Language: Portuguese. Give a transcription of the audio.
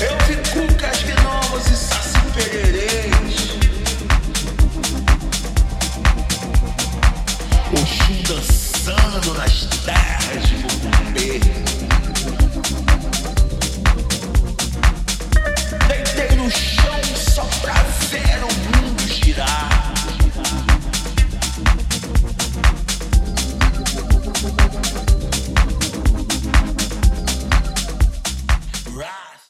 Eu vi e. Oxum dançando